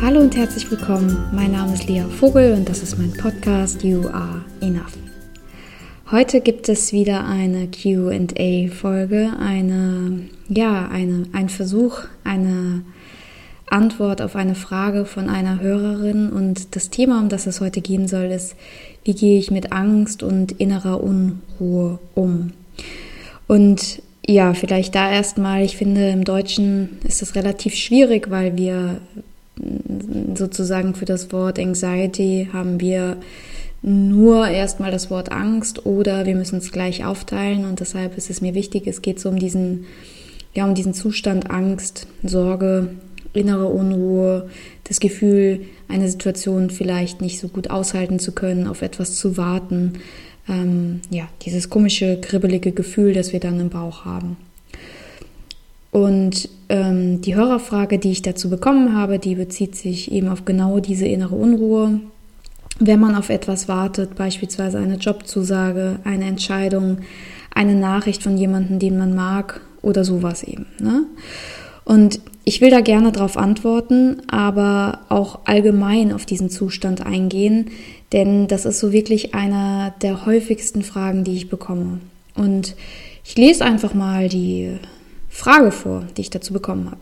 Hallo und herzlich willkommen. Mein Name ist Lea Vogel und das ist mein Podcast You Are Enough. Heute gibt es wieder eine QA-Folge, eine, ja, eine, ein Versuch, eine Antwort auf eine Frage von einer Hörerin. Und das Thema, um das es heute gehen soll, ist, wie gehe ich mit Angst und innerer Unruhe um? Und ja, vielleicht da erstmal, ich finde, im Deutschen ist das relativ schwierig, weil wir sozusagen für das Wort Anxiety haben wir nur erstmal das Wort Angst oder wir müssen es gleich aufteilen und deshalb ist es mir wichtig, es geht so um diesen, ja, um diesen Zustand Angst, Sorge, innere Unruhe, das Gefühl, eine Situation vielleicht nicht so gut aushalten zu können, auf etwas zu warten, ähm, ja, dieses komische, kribbelige Gefühl, das wir dann im Bauch haben. Und ähm, die Hörerfrage, die ich dazu bekommen habe, die bezieht sich eben auf genau diese innere Unruhe, wenn man auf etwas wartet, beispielsweise eine Jobzusage, eine Entscheidung, eine Nachricht von jemandem, den man mag oder sowas eben. Ne? Und ich will da gerne darauf antworten, aber auch allgemein auf diesen Zustand eingehen, denn das ist so wirklich einer der häufigsten Fragen, die ich bekomme. Und ich lese einfach mal die Frage vor, die ich dazu bekommen habe.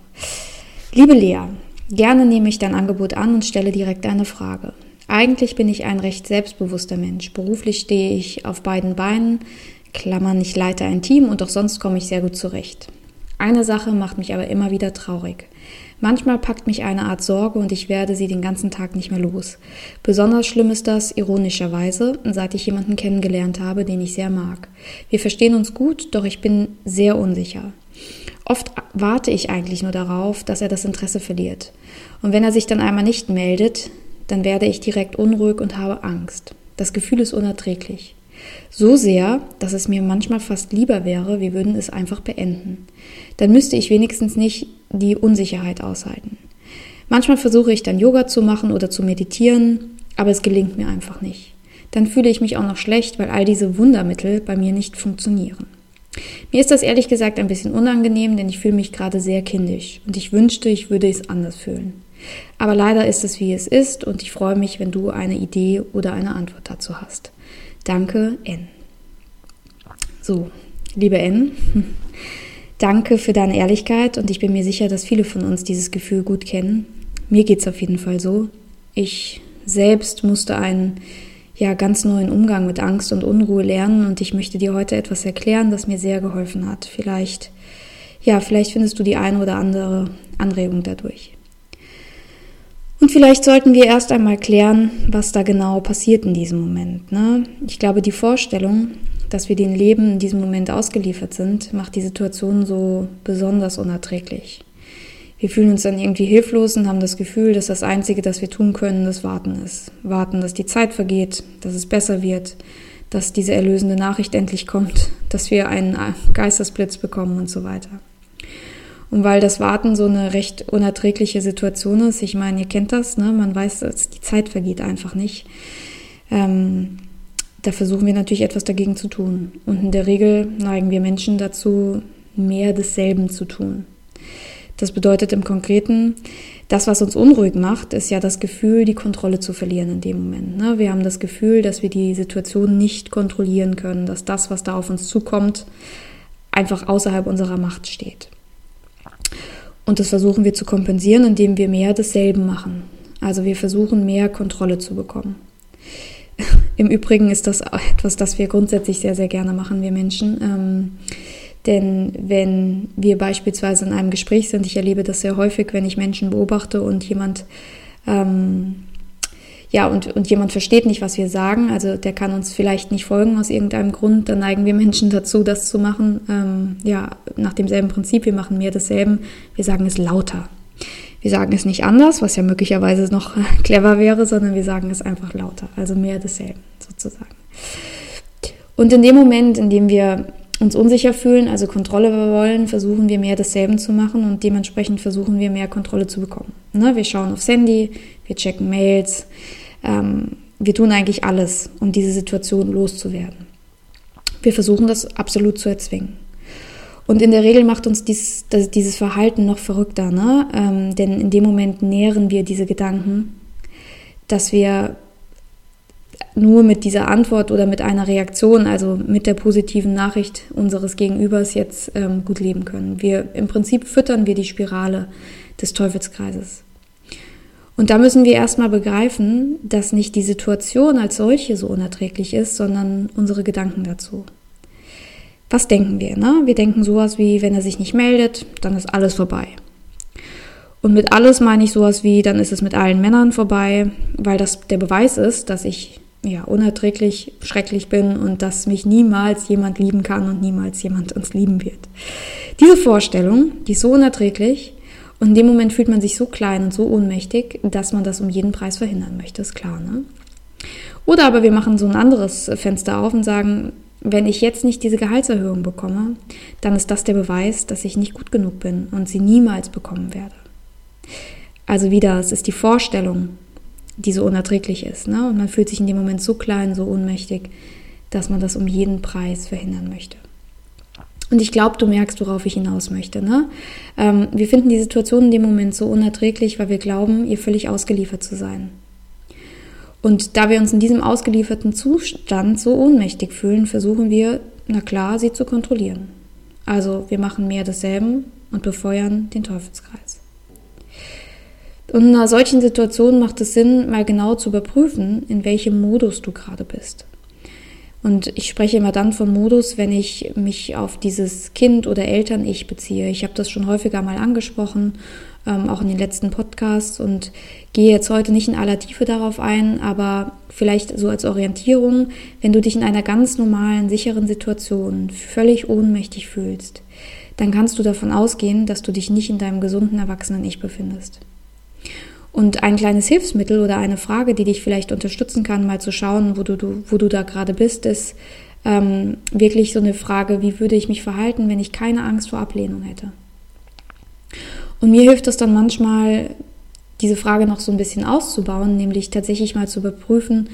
Liebe Lea, gerne nehme ich dein Angebot an und stelle direkt eine Frage. Eigentlich bin ich ein recht selbstbewusster Mensch. Beruflich stehe ich auf beiden Beinen, Klammern, ich leite ein Team und auch sonst komme ich sehr gut zurecht. Eine Sache macht mich aber immer wieder traurig. Manchmal packt mich eine Art Sorge und ich werde sie den ganzen Tag nicht mehr los. Besonders schlimm ist das, ironischerweise, seit ich jemanden kennengelernt habe, den ich sehr mag. Wir verstehen uns gut, doch ich bin sehr unsicher. Oft warte ich eigentlich nur darauf, dass er das Interesse verliert. Und wenn er sich dann einmal nicht meldet, dann werde ich direkt unruhig und habe Angst. Das Gefühl ist unerträglich. So sehr, dass es mir manchmal fast lieber wäre, wir würden es einfach beenden. Dann müsste ich wenigstens nicht die Unsicherheit aushalten. Manchmal versuche ich dann Yoga zu machen oder zu meditieren, aber es gelingt mir einfach nicht. Dann fühle ich mich auch noch schlecht, weil all diese Wundermittel bei mir nicht funktionieren. Mir ist das ehrlich gesagt ein bisschen unangenehm, denn ich fühle mich gerade sehr kindisch und ich wünschte, ich würde es anders fühlen. Aber leider ist es, wie es ist und ich freue mich, wenn du eine Idee oder eine Antwort dazu hast. Danke, N. So, liebe N, danke für deine Ehrlichkeit und ich bin mir sicher, dass viele von uns dieses Gefühl gut kennen. Mir geht es auf jeden Fall so. Ich selbst musste einen ja, ganz neuen Umgang mit Angst und Unruhe lernen und ich möchte dir heute etwas erklären, das mir sehr geholfen hat. Vielleicht, ja, vielleicht findest du die eine oder andere Anregung dadurch. Und vielleicht sollten wir erst einmal klären, was da genau passiert in diesem Moment. Ne? Ich glaube, die Vorstellung, dass wir dem Leben in diesem Moment ausgeliefert sind, macht die Situation so besonders unerträglich. Wir fühlen uns dann irgendwie hilflos und haben das Gefühl, dass das Einzige, das wir tun können, das Warten ist. Warten, dass die Zeit vergeht, dass es besser wird, dass diese erlösende Nachricht endlich kommt, dass wir einen Geistesblitz bekommen und so weiter. Und weil das Warten so eine recht unerträgliche Situation ist, ich meine, ihr kennt das, ne? man weiß, dass die Zeit vergeht einfach nicht. Ähm, da versuchen wir natürlich etwas dagegen zu tun. Und in der Regel neigen wir Menschen dazu, mehr desselben zu tun. Das bedeutet im Konkreten, das, was uns unruhig macht, ist ja das Gefühl, die Kontrolle zu verlieren in dem Moment. Ne? Wir haben das Gefühl, dass wir die Situation nicht kontrollieren können, dass das, was da auf uns zukommt, einfach außerhalb unserer Macht steht. Und das versuchen wir zu kompensieren, indem wir mehr desselben machen. Also wir versuchen mehr Kontrolle zu bekommen. Im Übrigen ist das etwas, das wir grundsätzlich sehr, sehr gerne machen, wir Menschen. Ähm, denn wenn wir beispielsweise in einem Gespräch sind, ich erlebe das sehr häufig, wenn ich Menschen beobachte und jemand ähm, ja, und, und jemand versteht nicht, was wir sagen, also der kann uns vielleicht nicht folgen aus irgendeinem Grund, dann neigen wir Menschen dazu, das zu machen, ähm, ja, nach demselben Prinzip, wir machen mehr desselben, wir sagen es lauter. Wir sagen es nicht anders, was ja möglicherweise noch clever wäre, sondern wir sagen es einfach lauter, also mehr desselben sozusagen. Und in dem Moment, in dem wir uns unsicher fühlen, also Kontrolle wollen, versuchen wir mehr desselben zu machen und dementsprechend versuchen wir mehr Kontrolle zu bekommen. Ne? Wir schauen aufs Handy, wir checken Mails, ähm, wir tun eigentlich alles, um diese Situation loszuwerden. Wir versuchen das absolut zu erzwingen. Und in der Regel macht uns dies, das, dieses Verhalten noch verrückter, ne? Ähm, denn in dem Moment nähren wir diese Gedanken, dass wir nur mit dieser Antwort oder mit einer Reaktion, also mit der positiven Nachricht unseres Gegenübers jetzt ähm, gut leben können. Wir im Prinzip füttern wir die Spirale des Teufelskreises. Und da müssen wir erstmal begreifen, dass nicht die Situation als solche so unerträglich ist, sondern unsere Gedanken dazu. Was denken wir? Ne? Wir denken sowas wie, wenn er sich nicht meldet, dann ist alles vorbei. Und mit alles meine ich sowas wie, dann ist es mit allen Männern vorbei, weil das der Beweis ist, dass ich ja unerträglich schrecklich bin und dass mich niemals jemand lieben kann und niemals jemand uns lieben wird. Diese Vorstellung, die ist so unerträglich und in dem Moment fühlt man sich so klein und so ohnmächtig, dass man das um jeden Preis verhindern möchte, ist klar, ne? Oder aber wir machen so ein anderes Fenster auf und sagen, wenn ich jetzt nicht diese Gehaltserhöhung bekomme, dann ist das der Beweis, dass ich nicht gut genug bin und sie niemals bekommen werde. Also wieder, es ist die Vorstellung, die so unerträglich ist. Ne? Und man fühlt sich in dem Moment so klein, so ohnmächtig, dass man das um jeden Preis verhindern möchte. Und ich glaube, du merkst, worauf ich hinaus möchte. Ne? Ähm, wir finden die Situation in dem Moment so unerträglich, weil wir glauben, ihr völlig ausgeliefert zu sein. Und da wir uns in diesem ausgelieferten Zustand so ohnmächtig fühlen, versuchen wir, na klar, sie zu kontrollieren. Also wir machen mehr desselben und befeuern den Teufelskreis. Und in einer solchen Situation macht es Sinn, mal genau zu überprüfen, in welchem Modus du gerade bist. Und ich spreche immer dann vom Modus, wenn ich mich auf dieses Kind oder Eltern-Ich beziehe. Ich habe das schon häufiger mal angesprochen, ähm, auch in den letzten Podcasts und gehe jetzt heute nicht in aller Tiefe darauf ein, aber vielleicht so als Orientierung, wenn du dich in einer ganz normalen, sicheren Situation völlig ohnmächtig fühlst, dann kannst du davon ausgehen, dass du dich nicht in deinem gesunden Erwachsenen-Ich befindest. Und ein kleines Hilfsmittel oder eine Frage, die dich vielleicht unterstützen kann, mal zu schauen, wo du, du wo du da gerade bist, ist ähm, wirklich so eine Frage, wie würde ich mich verhalten, wenn ich keine Angst vor Ablehnung hätte? Und mir hilft es dann manchmal, diese Frage noch so ein bisschen auszubauen, nämlich tatsächlich mal zu überprüfen,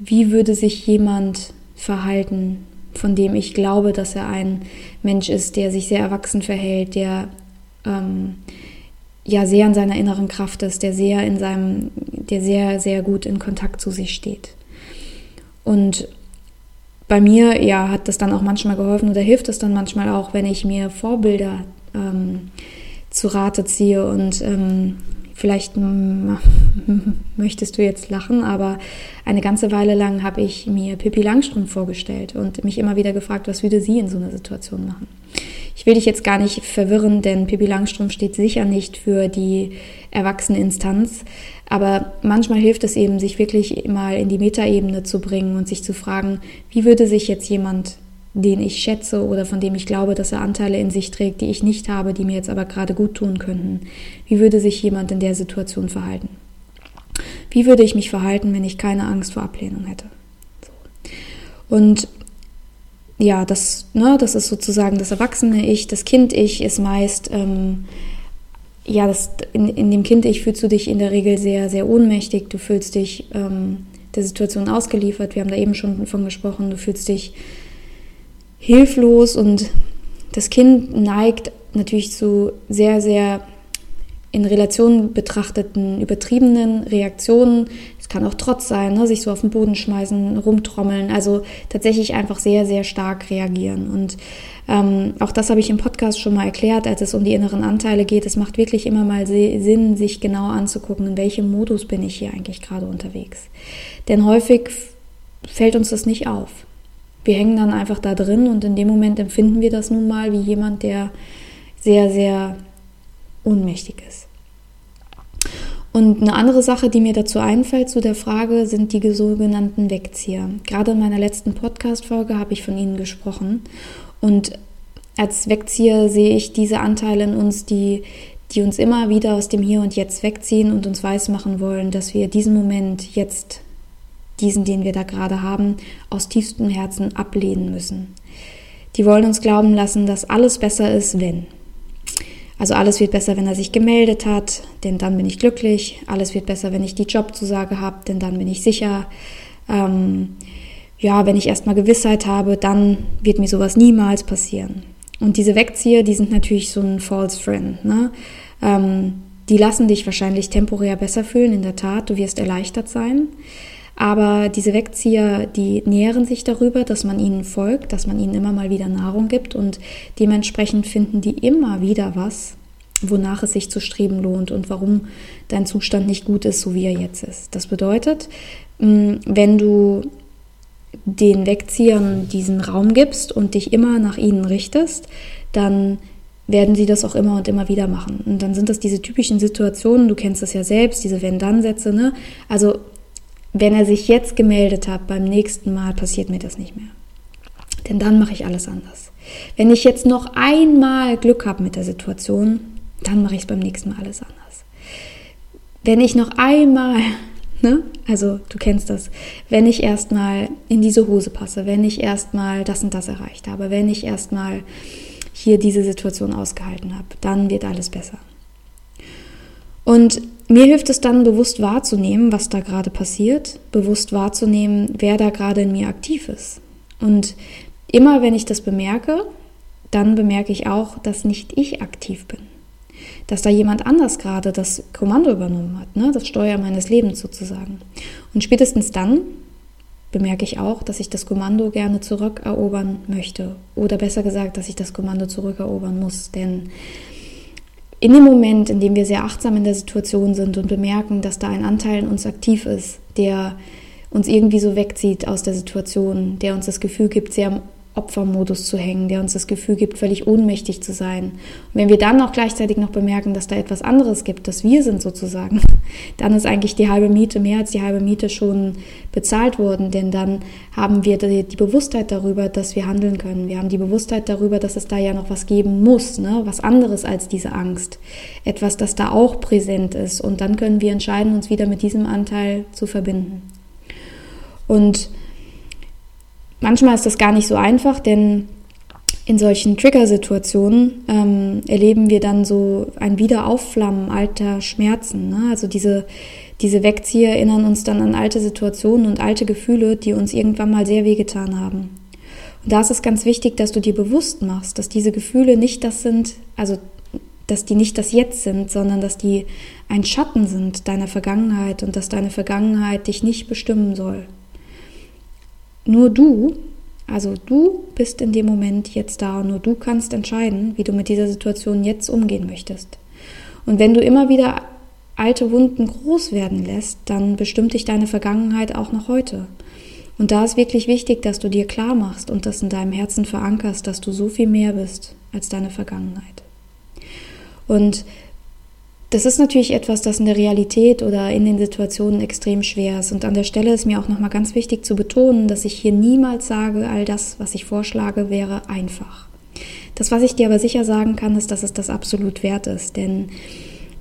wie würde sich jemand verhalten, von dem ich glaube, dass er ein Mensch ist, der sich sehr erwachsen verhält, der ähm, ja sehr in seiner inneren Kraft ist, der sehr in seinem, der sehr, sehr gut in Kontakt zu sich steht. Und bei mir, ja, hat das dann auch manchmal geholfen oder hilft es dann manchmal auch, wenn ich mir Vorbilder ähm, zu Rate ziehe und ähm, vielleicht möchtest du jetzt lachen, aber eine ganze Weile lang habe ich mir Pippi Langstrumpf vorgestellt und mich immer wieder gefragt, was würde sie in so einer Situation machen. Ich will dich jetzt gar nicht verwirren, denn Pippi Langstrumpf steht sicher nicht für die Erwachseneninstanz. Aber manchmal hilft es eben, sich wirklich mal in die Metaebene zu bringen und sich zu fragen, wie würde sich jetzt jemand, den ich schätze oder von dem ich glaube, dass er Anteile in sich trägt, die ich nicht habe, die mir jetzt aber gerade gut tun könnten, wie würde sich jemand in der Situation verhalten? Wie würde ich mich verhalten, wenn ich keine Angst vor Ablehnung hätte? Und ja, das, ne, das ist sozusagen das erwachsene Ich, das Kind-Ich ist meist, ähm, ja, das, in, in dem Kind-Ich fühlst du dich in der Regel sehr, sehr ohnmächtig, du fühlst dich ähm, der Situation ausgeliefert, wir haben da eben schon von gesprochen, du fühlst dich hilflos und das Kind neigt natürlich zu sehr, sehr in Relation betrachteten übertriebenen Reaktionen. Kann auch Trotz sein, ne? sich so auf den Boden schmeißen, rumtrommeln, also tatsächlich einfach sehr, sehr stark reagieren. Und ähm, auch das habe ich im Podcast schon mal erklärt, als es um die inneren Anteile geht. Es macht wirklich immer mal Sinn, sich genau anzugucken, in welchem Modus bin ich hier eigentlich gerade unterwegs. Denn häufig fällt uns das nicht auf. Wir hängen dann einfach da drin und in dem Moment empfinden wir das nun mal wie jemand, der sehr, sehr ohnmächtig ist. Und eine andere Sache, die mir dazu einfällt zu der Frage, sind die sogenannten Wegzieher. Gerade in meiner letzten Podcast-Folge habe ich von ihnen gesprochen. Und als Wegzieher sehe ich diese Anteile in uns, die, die uns immer wieder aus dem Hier und Jetzt wegziehen und uns weismachen wollen, dass wir diesen Moment jetzt, diesen, den wir da gerade haben, aus tiefstem Herzen ablehnen müssen. Die wollen uns glauben lassen, dass alles besser ist, wenn. Also alles wird besser, wenn er sich gemeldet hat, denn dann bin ich glücklich. Alles wird besser, wenn ich die Jobzusage habe, denn dann bin ich sicher. ähm, ja, wenn ich erstmal Gewissheit habe, dann wird mir sowas niemals passieren. Und diese Wegzieher, die sind natürlich so ein False Friend. Ne? Ähm, die lassen dich wahrscheinlich temporär besser fühlen, in der Tat, du wirst erleichtert sein. Aber diese Wegzieher, die nähren sich darüber, dass man ihnen folgt, dass man ihnen immer mal wieder Nahrung gibt und dementsprechend finden die immer wieder was, wonach es sich zu streben lohnt und warum dein Zustand nicht gut ist, so wie er jetzt ist. Das bedeutet, mm, wenn du den Wegziehern diesen Raum gibst und dich immer nach ihnen richtest, dann werden sie das auch immer und immer wieder machen. Und dann sind das diese typischen Situationen, du kennst das ja selbst, diese Wenn-Dann-Sätze, ne? Also, wenn er sich jetzt gemeldet hat, beim nächsten Mal passiert mir das nicht mehr. Denn dann mache ich alles anders. Wenn ich jetzt noch einmal Glück habe mit der Situation, dann mache ich es beim nächsten Mal alles anders. Wenn ich noch einmal Ne? Also du kennst das. Wenn ich erstmal in diese Hose passe, wenn ich erstmal das und das erreicht habe, wenn ich erstmal hier diese Situation ausgehalten habe, dann wird alles besser. Und mir hilft es dann bewusst wahrzunehmen, was da gerade passiert, bewusst wahrzunehmen, wer da gerade in mir aktiv ist. Und immer wenn ich das bemerke, dann bemerke ich auch, dass nicht ich aktiv bin dass da jemand anders gerade das Kommando übernommen hat, ne? das Steuer meines Lebens sozusagen. Und spätestens dann bemerke ich auch, dass ich das Kommando gerne zurückerobern möchte. Oder besser gesagt, dass ich das Kommando zurückerobern muss. Denn in dem Moment, in dem wir sehr achtsam in der Situation sind und bemerken, dass da ein Anteil in uns aktiv ist, der uns irgendwie so wegzieht aus der Situation, der uns das Gefühl gibt, sehr Opfermodus zu hängen, der uns das Gefühl gibt, völlig ohnmächtig zu sein. Und wenn wir dann auch gleichzeitig noch bemerken, dass da etwas anderes gibt, dass wir sind sozusagen, dann ist eigentlich die halbe Miete, mehr als die halbe Miete schon bezahlt worden, denn dann haben wir die, Bewusstheit darüber, dass wir handeln können. Wir haben die Bewusstheit darüber, dass es da ja noch was geben muss, ne? was anderes als diese Angst. Etwas, das da auch präsent ist. Und dann können wir entscheiden, uns wieder mit diesem Anteil zu verbinden. Und Manchmal ist das gar nicht so einfach, denn in solchen Trigger-Situationen ähm, erleben wir dann so ein Wiederaufflammen alter Schmerzen. Ne? Also diese, diese Wegzieher erinnern uns dann an alte Situationen und alte Gefühle, die uns irgendwann mal sehr wehgetan haben. Und da ist es ganz wichtig, dass du dir bewusst machst, dass diese Gefühle nicht das sind, also dass die nicht das Jetzt sind, sondern dass die ein Schatten sind deiner Vergangenheit und dass deine Vergangenheit dich nicht bestimmen soll. Nur du, also du bist in dem Moment jetzt da und nur du kannst entscheiden, wie du mit dieser Situation jetzt umgehen möchtest. Und wenn du immer wieder alte Wunden groß werden lässt, dann bestimmt dich deine Vergangenheit auch noch heute. Und da ist wirklich wichtig, dass du dir klar machst und das in deinem Herzen verankerst, dass du so viel mehr bist als deine Vergangenheit. Und das ist natürlich etwas, das in der Realität oder in den Situationen extrem schwer ist. Und an der Stelle ist mir auch nochmal ganz wichtig zu betonen, dass ich hier niemals sage, all das, was ich vorschlage, wäre einfach. Das, was ich dir aber sicher sagen kann, ist, dass es das absolut wert ist. Denn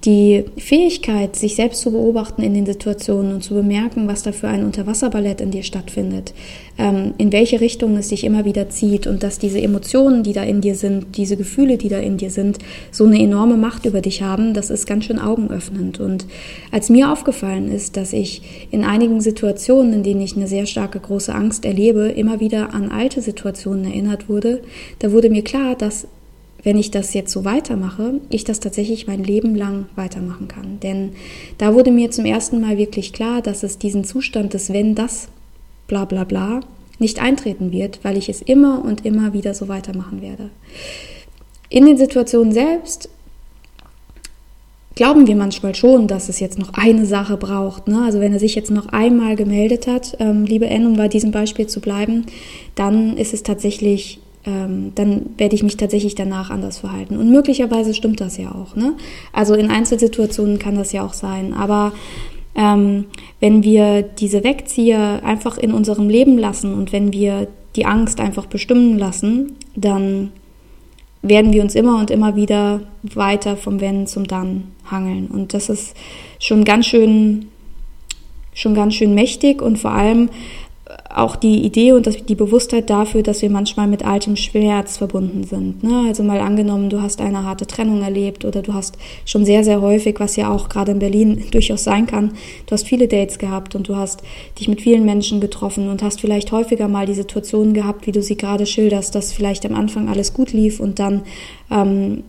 die Fähigkeit, sich selbst zu beobachten in den Situationen und zu bemerken, was da für ein Unterwasserballett in dir stattfindet, ähm, in welche Richtung es dich immer wieder zieht und dass diese Emotionen, die da in dir sind, diese Gefühle, die da in dir sind, so eine enorme Macht über dich haben, das ist ganz schön augenöffnend. Und als mir aufgefallen ist, dass ich in einigen Situationen, in denen ich eine sehr starke große Angst erlebe, immer wieder an alte Situationen erinnert wurde, da wurde mir klar, dass wenn ich das jetzt so weitermache, ich das tatsächlich mein Leben lang weitermachen kann. Denn da wurde mir zum ersten Mal wirklich klar, dass es diesen Zustand des Wenn das bla bla bla nicht eintreten wird, weil ich es immer und immer wieder so weitermachen werde. In den Situationen selbst glauben wir manchmal schon, dass es jetzt noch eine Sache braucht. Ne? Also wenn er sich jetzt noch einmal gemeldet hat, ähm, liebe N, um bei diesem Beispiel zu bleiben, dann ist es tatsächlich ähm, dann werde ich mich tatsächlich danach anders verhalten. Und möglicherweise stimmt das ja auch. Ne? Also in Einzelsituationen kann das ja auch sein. Aber ähm, wenn wir diese Wegzieher einfach in unserem Leben lassen und wenn wir die Angst einfach bestimmen lassen, dann werden wir uns immer und immer wieder weiter vom Wenn zum Dann hangeln. Und das ist schon ganz schön, schon ganz schön mächtig und vor allem auch die Idee und die Bewusstheit dafür, dass wir manchmal mit altem Schmerz verbunden sind. Ne? Also mal angenommen, du hast eine harte Trennung erlebt oder du hast schon sehr, sehr häufig, was ja auch gerade in Berlin durchaus sein kann, du hast viele Dates gehabt und du hast dich mit vielen Menschen getroffen und hast vielleicht häufiger mal die Situation gehabt, wie du sie gerade schilderst, dass vielleicht am Anfang alles gut lief und dann ähm,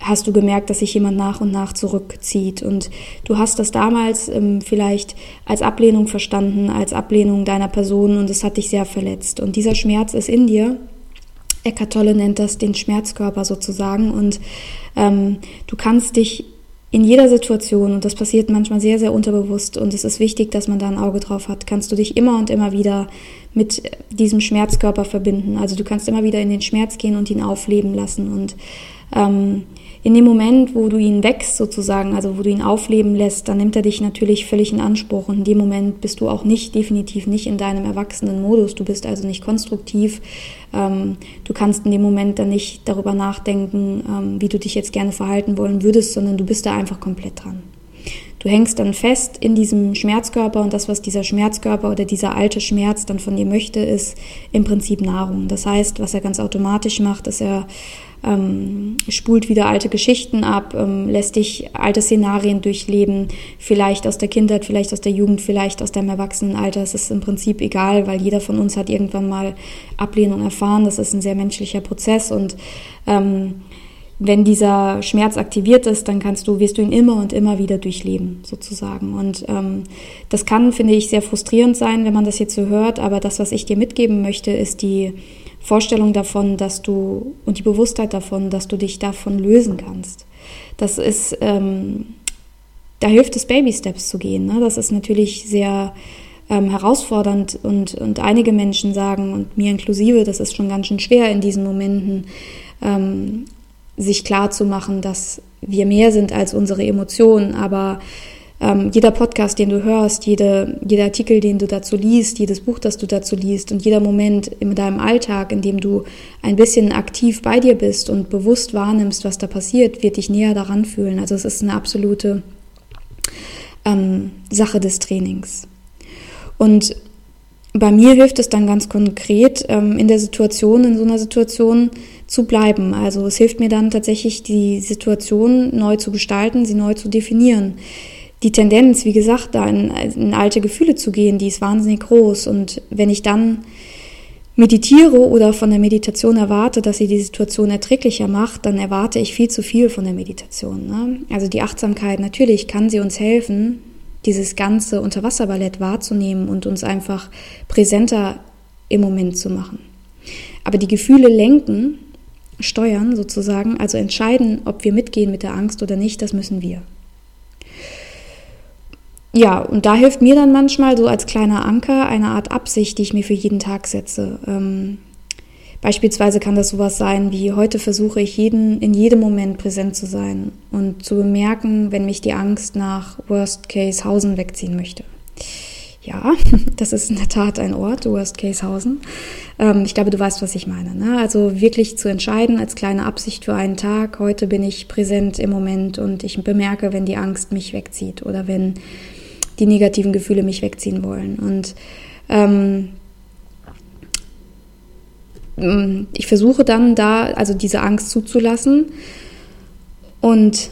hast du gemerkt, dass sich jemand nach und nach zurückzieht. Und du hast das damals ähm, vielleicht als Ablehnung verstanden, als Ablehnung deiner Person und es hat dich sehr verletzt. Und dieser Schmerz ist in dir. Eckart Tolle nennt das den Schmerzkörper sozusagen. Und ähm, du kannst dich in jeder Situation, und das passiert manchmal sehr, sehr unterbewusst, und es ist wichtig, dass man da ein Auge drauf hat, kannst du dich immer und immer wieder mit diesem Schmerzkörper verbinden. Also du kannst immer wieder in den Schmerz gehen und ihn aufleben lassen. Und ähm, in dem Moment, wo du ihn wächst sozusagen, also wo du ihn aufleben lässt, dann nimmt er dich natürlich völlig in Anspruch. Und in dem Moment bist du auch nicht, definitiv nicht in deinem erwachsenen Modus. Du bist also nicht konstruktiv. Ähm, du kannst in dem Moment dann nicht darüber nachdenken, ähm, wie du dich jetzt gerne verhalten wollen würdest, sondern du bist da einfach komplett dran. Du hängst dann fest in diesem Schmerzkörper und das, was dieser Schmerzkörper oder dieser alte Schmerz dann von dir möchte, ist im Prinzip Nahrung. Das heißt, was er ganz automatisch macht, ist er ähm, spult wieder alte Geschichten ab, ähm, lässt dich alte Szenarien durchleben, vielleicht aus der Kindheit, vielleicht aus der Jugend, vielleicht aus deinem Erwachsenenalter. Es ist im Prinzip egal, weil jeder von uns hat irgendwann mal Ablehnung erfahren. Das ist ein sehr menschlicher Prozess und ähm, wenn dieser Schmerz aktiviert ist, dann kannst du, wirst du ihn immer und immer wieder durchleben, sozusagen. Und ähm, das kann, finde ich, sehr frustrierend sein, wenn man das jetzt so hört. Aber das, was ich dir mitgeben möchte, ist die Vorstellung davon, dass du und die Bewusstheit davon, dass du dich davon lösen kannst. Das ist, ähm, da hilft es, Baby Steps zu gehen. Ne? Das ist natürlich sehr ähm, herausfordernd und, und einige Menschen sagen, und mir inklusive, das ist schon ganz schön schwer in diesen Momenten, ähm, sich klar zu machen, dass wir mehr sind als unsere Emotionen, aber ähm, jeder Podcast, den du hörst, jede, jeder Artikel, den du dazu liest, jedes Buch, das du dazu liest und jeder Moment in deinem Alltag, in dem du ein bisschen aktiv bei dir bist und bewusst wahrnimmst, was da passiert, wird dich näher daran fühlen. Also es ist eine absolute ähm, Sache des Trainings. Und bei mir hilft es dann ganz konkret, ähm, in der Situation, in so einer Situation zu bleiben. Also es hilft mir dann tatsächlich, die Situation neu zu gestalten, sie neu zu definieren die Tendenz, wie gesagt, da in, in alte Gefühle zu gehen, die ist wahnsinnig groß. Und wenn ich dann meditiere oder von der Meditation erwarte, dass sie die Situation erträglicher macht, dann erwarte ich viel zu viel von der Meditation. Ne? Also die Achtsamkeit, natürlich kann sie uns helfen, dieses ganze Unterwasserballett wahrzunehmen und uns einfach präsenter im Moment zu machen. Aber die Gefühle lenken, steuern sozusagen, also entscheiden, ob wir mitgehen mit der Angst oder nicht, das müssen wir ja, und da hilft mir dann manchmal so als kleiner Anker eine Art Absicht, die ich mir für jeden Tag setze. Ähm, beispielsweise kann das sowas sein wie heute versuche ich jeden, in jedem Moment präsent zu sein und zu bemerken, wenn mich die Angst nach Worst Case Hausen wegziehen möchte. Ja, das ist in der Tat ein Ort, Worst Case Hausen. Ähm, ich glaube, du weißt, was ich meine. Ne? Also wirklich zu entscheiden als kleine Absicht für einen Tag, heute bin ich präsent im Moment und ich bemerke, wenn die Angst mich wegzieht oder wenn die negativen Gefühle mich wegziehen wollen. Und ähm, ich versuche dann da, also diese Angst zuzulassen und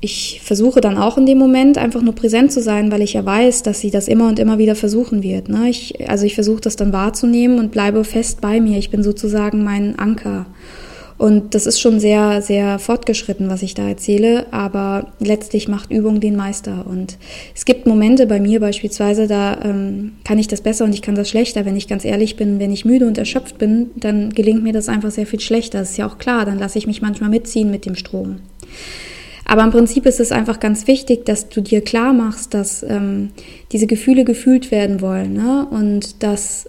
ich versuche dann auch in dem Moment einfach nur präsent zu sein, weil ich ja weiß, dass sie das immer und immer wieder versuchen wird. Ne? Ich, also ich versuche das dann wahrzunehmen und bleibe fest bei mir. Ich bin sozusagen mein Anker. Und das ist schon sehr, sehr fortgeschritten, was ich da erzähle, aber letztlich macht Übung den Meister. Und es gibt Momente bei mir beispielsweise, da ähm, kann ich das besser und ich kann das schlechter. Wenn ich ganz ehrlich bin, wenn ich müde und erschöpft bin, dann gelingt mir das einfach sehr viel schlechter. Das ist ja auch klar, dann lasse ich mich manchmal mitziehen mit dem Strom. Aber im Prinzip ist es einfach ganz wichtig, dass du dir klar machst, dass ähm, diese Gefühle gefühlt werden wollen ne? und dass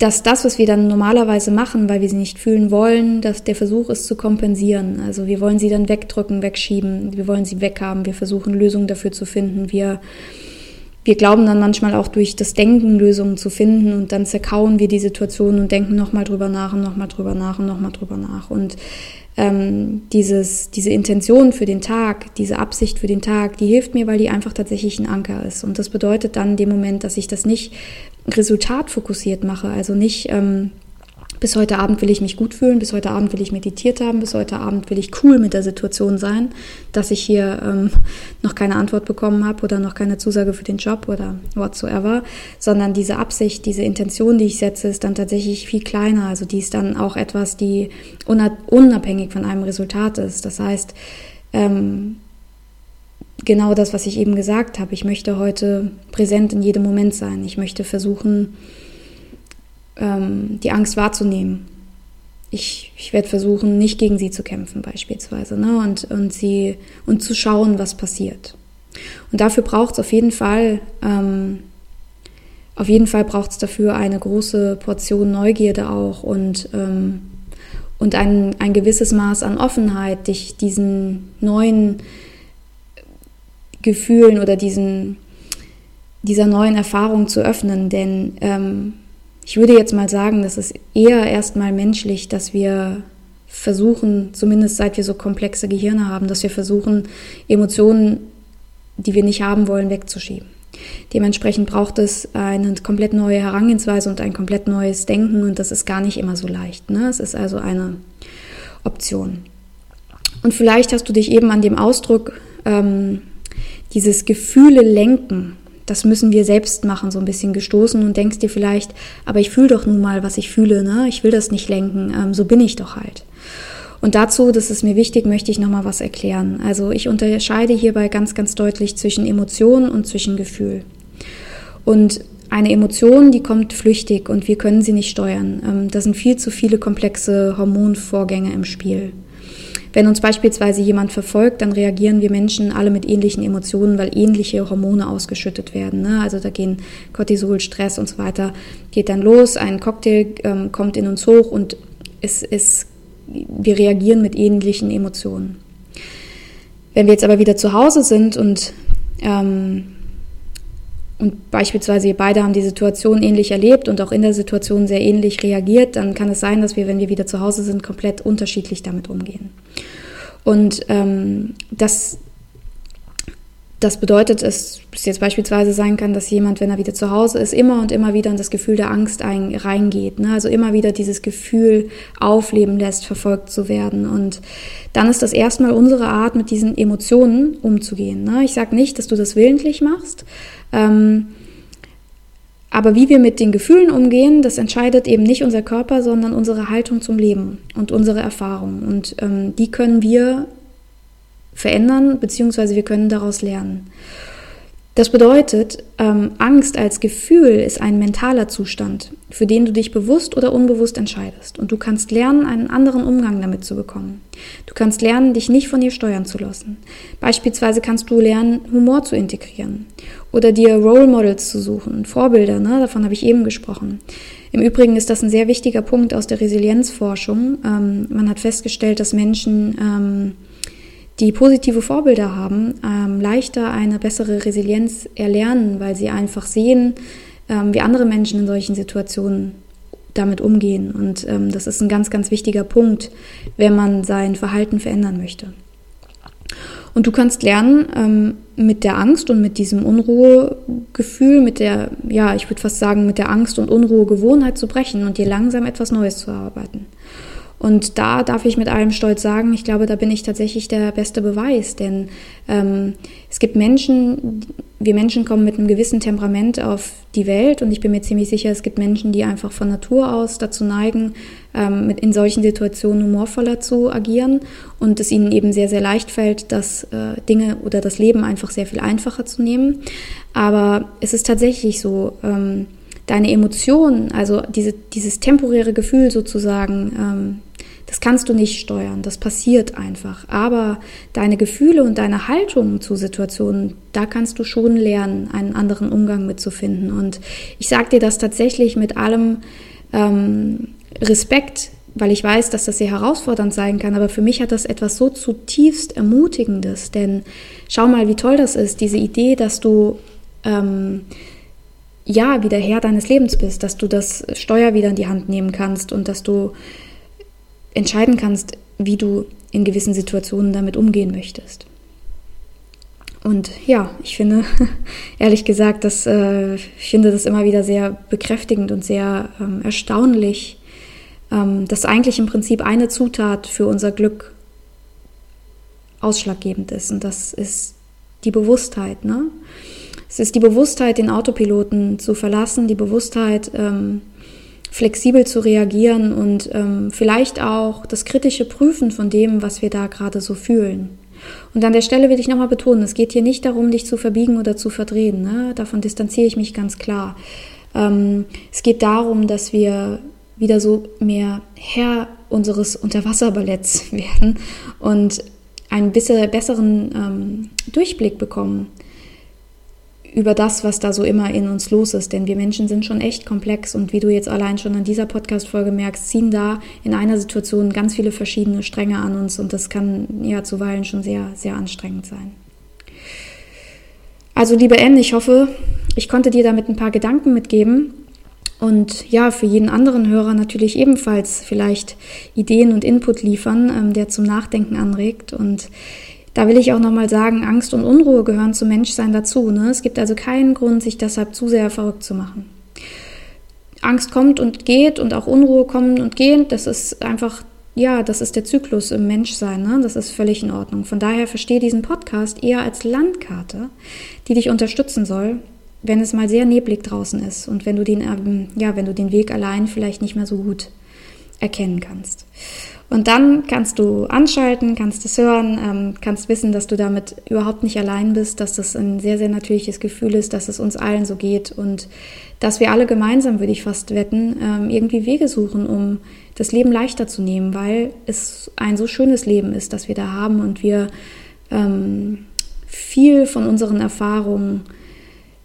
dass das, was wir dann normalerweise machen, weil wir sie nicht fühlen wollen, dass der Versuch ist zu kompensieren. Also wir wollen sie dann wegdrücken, wegschieben, wir wollen sie weghaben, wir versuchen Lösungen dafür zu finden, wir, wir glauben dann manchmal auch durch das Denken Lösungen zu finden und dann zerkauen wir die Situation und denken nochmal drüber nach und nochmal drüber nach und nochmal drüber nach. Und ähm, dieses, diese Intention für den Tag, diese Absicht für den Tag, die hilft mir, weil die einfach tatsächlich ein Anker ist. Und das bedeutet dann in dem Moment, dass ich das nicht resultatfokussiert mache, also nicht ähm, bis heute Abend will ich mich gut fühlen, bis heute Abend will ich meditiert haben, bis heute Abend will ich cool mit der Situation sein, dass ich hier ähm, noch keine Antwort bekommen habe oder noch keine Zusage für den Job oder whatsoever, sondern diese Absicht, diese Intention, die ich setze, ist dann tatsächlich viel kleiner. Also die ist dann auch etwas, die unabhängig von einem Resultat ist. Das heißt, ähm, genau das, was ich eben gesagt habe. Ich möchte heute präsent in jedem Moment sein. Ich möchte versuchen, ähm, die Angst wahrzunehmen. Ich, ich werde versuchen, nicht gegen sie zu kämpfen beispielsweise ne? und, und, sie, und zu schauen, was passiert. Und dafür braucht es auf jeden Fall, ähm, auf jeden Fall braucht es dafür eine große Portion Neugierde auch und, ähm, und ein, ein gewisses Maß an Offenheit, dich diesen neuen Gefühlen oder diesen, dieser neuen Erfahrung zu öffnen. Denn ähm, ich würde jetzt mal sagen, das ist eher erstmal menschlich, dass wir versuchen, zumindest seit wir so komplexe Gehirne haben, dass wir versuchen, Emotionen, die wir nicht haben wollen, wegzuschieben. Dementsprechend braucht es eine komplett neue Herangehensweise und ein komplett neues Denken und das ist gar nicht immer so leicht. Ne? Es ist also eine Option. Und vielleicht hast du dich eben an dem Ausdruck ähm, dieses Gefühle lenken das müssen wir selbst machen, so ein bisschen gestoßen und denkst dir vielleicht, aber ich fühle doch nun mal, was ich fühle, ne? Ich will das nicht lenken, ähm, so bin ich doch halt. Und dazu, das ist mir wichtig, möchte ich nochmal was erklären. Also ich unterscheide hierbei ganz, ganz deutlich zwischen Emotion und zwischen Gefühl. Und eine Emotion, die kommt flüchtig und wir können sie nicht steuern. Ähm, da sind viel zu viele komplexe Hormonvorgänge im Spiel. Wenn uns beispielsweise jemand verfolgt, dann reagieren wir Menschen alle mit ähnlichen Emotionen, weil ähnliche Hormone ausgeschüttet werden. Ne? Also da gehen Cortisol, Stress und so weiter, geht dann los, ein Cocktail ähm, kommt in uns hoch und es ist, wir reagieren mit ähnlichen Emotionen. Wenn wir jetzt aber wieder zu Hause sind und ähm, und beispielsweise wir beide haben die Situation ähnlich erlebt und auch in der Situation sehr ähnlich reagiert, dann kann es sein, dass wir, wenn wir wieder zu Hause sind, komplett unterschiedlich damit umgehen. Und ähm, das, das bedeutet, es jetzt beispielsweise sein kann, dass jemand, wenn er wieder zu Hause ist, immer und immer wieder in das Gefühl der Angst ein, reingeht. Ne? Also immer wieder dieses Gefühl aufleben lässt, verfolgt zu werden. Und dann ist das erstmal unsere Art, mit diesen Emotionen umzugehen. Ne? Ich sage nicht, dass du das willentlich machst. Ähm, aber wie wir mit den Gefühlen umgehen, das entscheidet eben nicht unser Körper, sondern unsere Haltung zum Leben und unsere Erfahrung. Und ähm, die können wir verändern, beziehungsweise wir können daraus lernen. Das bedeutet, ähm, Angst als Gefühl ist ein mentaler Zustand, für den du dich bewusst oder unbewusst entscheidest. Und du kannst lernen, einen anderen Umgang damit zu bekommen. Du kannst lernen, dich nicht von ihr steuern zu lassen. Beispielsweise kannst du lernen, Humor zu integrieren oder dir Role Models zu suchen, Vorbilder, ne? davon habe ich eben gesprochen. Im Übrigen ist das ein sehr wichtiger Punkt aus der Resilienzforschung. Ähm, man hat festgestellt, dass Menschen ähm, die positive Vorbilder haben, ähm, leichter eine bessere Resilienz erlernen, weil sie einfach sehen, ähm, wie andere Menschen in solchen Situationen damit umgehen. Und ähm, das ist ein ganz, ganz wichtiger Punkt, wenn man sein Verhalten verändern möchte. Und du kannst lernen, ähm, mit der Angst und mit diesem Unruhegefühl, mit der, ja, ich würde fast sagen, mit der Angst und Unruhegewohnheit zu brechen und dir langsam etwas Neues zu erarbeiten. Und da darf ich mit allem Stolz sagen, ich glaube, da bin ich tatsächlich der beste Beweis, denn ähm, es gibt Menschen, wir Menschen kommen mit einem gewissen Temperament auf die Welt und ich bin mir ziemlich sicher, es gibt Menschen, die einfach von Natur aus dazu neigen, ähm, mit in solchen Situationen humorvoller zu agieren und es ihnen eben sehr, sehr leicht fällt, das äh, Dinge oder das Leben einfach sehr viel einfacher zu nehmen. Aber es ist tatsächlich so, ähm, deine Emotionen, also diese, dieses temporäre Gefühl sozusagen, ähm, das kannst du nicht steuern, das passiert einfach. Aber deine Gefühle und deine Haltung zu Situationen, da kannst du schon lernen, einen anderen Umgang mitzufinden. Und ich sage dir das tatsächlich mit allem ähm, Respekt, weil ich weiß, dass das sehr herausfordernd sein kann. Aber für mich hat das etwas so zutiefst Ermutigendes. Denn schau mal, wie toll das ist, diese Idee, dass du ähm, ja wieder Herr deines Lebens bist, dass du das Steuer wieder in die Hand nehmen kannst und dass du entscheiden kannst, wie du in gewissen Situationen damit umgehen möchtest. Und ja, ich finde, ehrlich gesagt, dass, äh, ich finde das immer wieder sehr bekräftigend und sehr ähm, erstaunlich, ähm, dass eigentlich im Prinzip eine Zutat für unser Glück ausschlaggebend ist. Und das ist die Bewusstheit. Ne? Es ist die Bewusstheit, den Autopiloten zu verlassen, die Bewusstheit, ähm, flexibel zu reagieren und ähm, vielleicht auch das kritische Prüfen von dem, was wir da gerade so fühlen. Und an der Stelle will ich nochmal betonen, es geht hier nicht darum, dich zu verbiegen oder zu verdrehen. Ne? Davon distanziere ich mich ganz klar. Ähm, es geht darum, dass wir wieder so mehr Herr unseres Unterwasserballetts werden und einen bisschen besseren ähm, Durchblick bekommen über das, was da so immer in uns los ist. Denn wir Menschen sind schon echt komplex und wie du jetzt allein schon an dieser Podcast-Folge merkst, ziehen da in einer Situation ganz viele verschiedene Stränge an uns und das kann ja zuweilen schon sehr, sehr anstrengend sein. Also, liebe Anne, ich hoffe, ich konnte dir damit ein paar Gedanken mitgeben und ja, für jeden anderen Hörer natürlich ebenfalls vielleicht Ideen und Input liefern, ähm, der zum Nachdenken anregt und da will ich auch nochmal sagen, Angst und Unruhe gehören zum Menschsein dazu. Ne? Es gibt also keinen Grund, sich deshalb zu sehr verrückt zu machen. Angst kommt und geht und auch Unruhe kommen und gehen. Das ist einfach, ja, das ist der Zyklus im Menschsein. Ne? Das ist völlig in Ordnung. Von daher verstehe diesen Podcast eher als Landkarte, die dich unterstützen soll, wenn es mal sehr neblig draußen ist und wenn du den, ähm, ja, wenn du den Weg allein vielleicht nicht mehr so gut erkennen kannst. Und dann kannst du anschalten, kannst es hören, ähm, kannst wissen, dass du damit überhaupt nicht allein bist, dass das ein sehr, sehr natürliches Gefühl ist, dass es uns allen so geht und dass wir alle gemeinsam, würde ich fast wetten, ähm, irgendwie Wege suchen, um das Leben leichter zu nehmen, weil es ein so schönes Leben ist, das wir da haben und wir ähm, viel von unseren Erfahrungen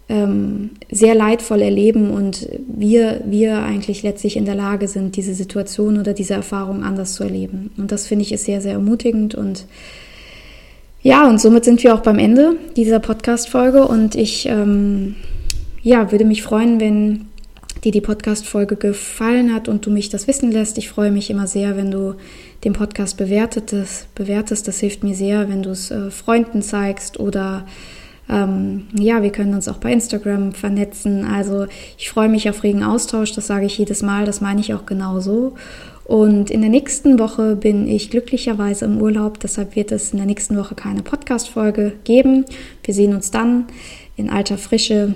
ähm, sehr leidvoll erleben und wir, wir eigentlich letztlich in der Lage sind, diese Situation oder diese Erfahrung anders zu erleben. Und das finde ich ist sehr, sehr ermutigend und ja, und somit sind wir auch beim Ende dieser Podcast-Folge und ich ähm, ja, würde mich freuen, wenn dir die Podcast-Folge gefallen hat und du mich das wissen lässt. Ich freue mich immer sehr, wenn du den Podcast bewertest. Das hilft mir sehr, wenn du es äh, Freunden zeigst oder ähm, ja, wir können uns auch bei Instagram vernetzen. Also ich freue mich auf regen Austausch, das sage ich jedes Mal, das meine ich auch genauso. Und in der nächsten Woche bin ich glücklicherweise im Urlaub, deshalb wird es in der nächsten Woche keine Podcast-Folge geben. Wir sehen uns dann in alter Frische,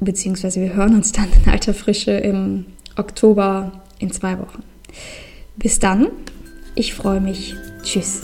beziehungsweise wir hören uns dann in alter Frische im Oktober in zwei Wochen. Bis dann, ich freue mich. Tschüss.